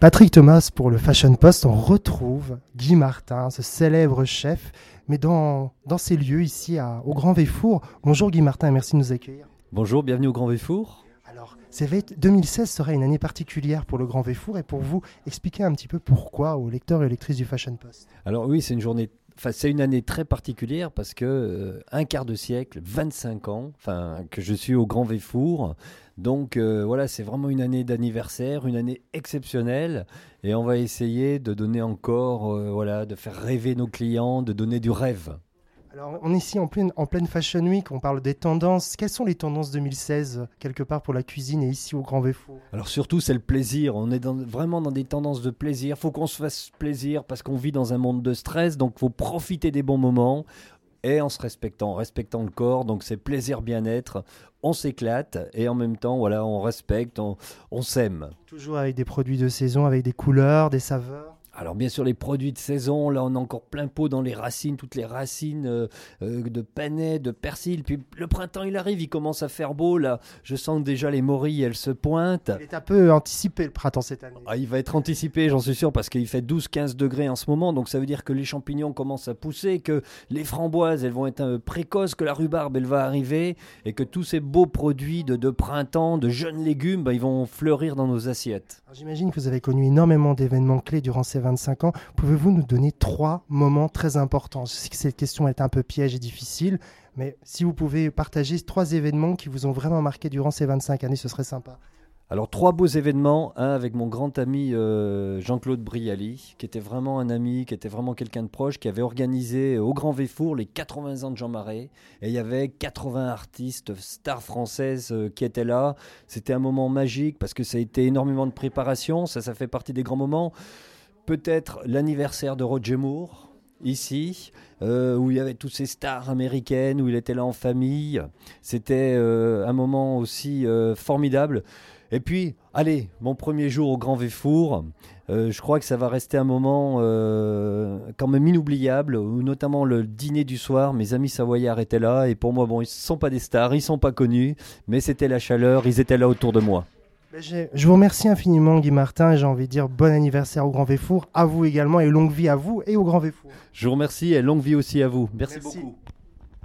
Patrick Thomas pour le Fashion Post, on retrouve Guy Martin, ce célèbre chef, mais dans, dans ces lieux ici à, au Grand Véfour. Bonjour Guy Martin, merci de nous accueillir. Bonjour, bienvenue au Grand Véfour. Alors, 2016 sera une année particulière pour le Grand Véfour et pour vous expliquer un petit peu pourquoi aux lecteurs et lectrices du Fashion Post. Alors oui, c'est une journée Enfin, c'est une année très particulière parce que euh, un quart de siècle, 25 ans, enfin que je suis au Grand Véfour. Donc euh, voilà, c'est vraiment une année d'anniversaire, une année exceptionnelle, et on va essayer de donner encore, euh, voilà, de faire rêver nos clients, de donner du rêve. Alors, on est ici en pleine, en pleine Fashion Week, on parle des tendances. Quelles sont les tendances 2016, quelque part, pour la cuisine et ici au Grand Véfour? Alors, surtout, c'est le plaisir. On est dans, vraiment dans des tendances de plaisir. Il faut qu'on se fasse plaisir parce qu'on vit dans un monde de stress, donc il faut profiter des bons moments et en se respectant, en respectant le corps. Donc, c'est plaisir, bien-être. On s'éclate et en même temps, voilà, on respecte, on, on s'aime. Toujours avec des produits de saison, avec des couleurs, des saveurs alors bien sûr les produits de saison, là on a encore plein pot dans les racines, toutes les racines euh, euh, de panais, de persil. Puis le printemps il arrive, il commence à faire beau là. Je sens déjà les morilles, elles se pointent. Il est un peu anticipé le printemps cette année. Ah, il va être anticipé, j'en suis sûr, parce qu'il fait 12-15 degrés en ce moment. Donc ça veut dire que les champignons commencent à pousser, que les framboises elles vont être un précoces, que la rhubarbe elle va arriver et que tous ces beaux produits de, de printemps, de jeunes légumes, bah, ils vont fleurir dans nos assiettes. J'imagine que vous avez connu énormément d'événements clés durant ces 25 ans. Pouvez-vous nous donner trois moments très importants? Je sais que cette question est un peu piège et difficile, mais si vous pouvez partager trois événements qui vous ont vraiment marqué durant ces 25 années, ce serait sympa. Alors trois beaux événements, un avec mon grand ami euh, Jean-Claude Brialy, qui était vraiment un ami, qui était vraiment quelqu'un de proche, qui avait organisé au Grand Véfour les 80 ans de Jean Marais, et il y avait 80 artistes, stars françaises euh, qui étaient là. C'était un moment magique parce que ça a été énormément de préparation, ça, ça fait partie des grands moments peut-être l'anniversaire de Roger Moore, ici, euh, où il y avait toutes ces stars américaines, où il était là en famille. C'était euh, un moment aussi euh, formidable. Et puis, allez, mon premier jour au Grand Véfour, je crois que ça va rester un moment quand même inoubliable, où notamment le dîner du soir, mes amis savoyards étaient là, et pour moi, bon, ils ne sont pas des stars, ils ne sont pas connus, mais c'était la chaleur, ils étaient là autour de moi. Je vous remercie infiniment Guy Martin et j'ai envie de dire bon anniversaire au Grand Véfour, à vous également et longue vie à vous et au Grand Véfour. Je vous remercie et longue vie aussi à vous. Merci. beaucoup.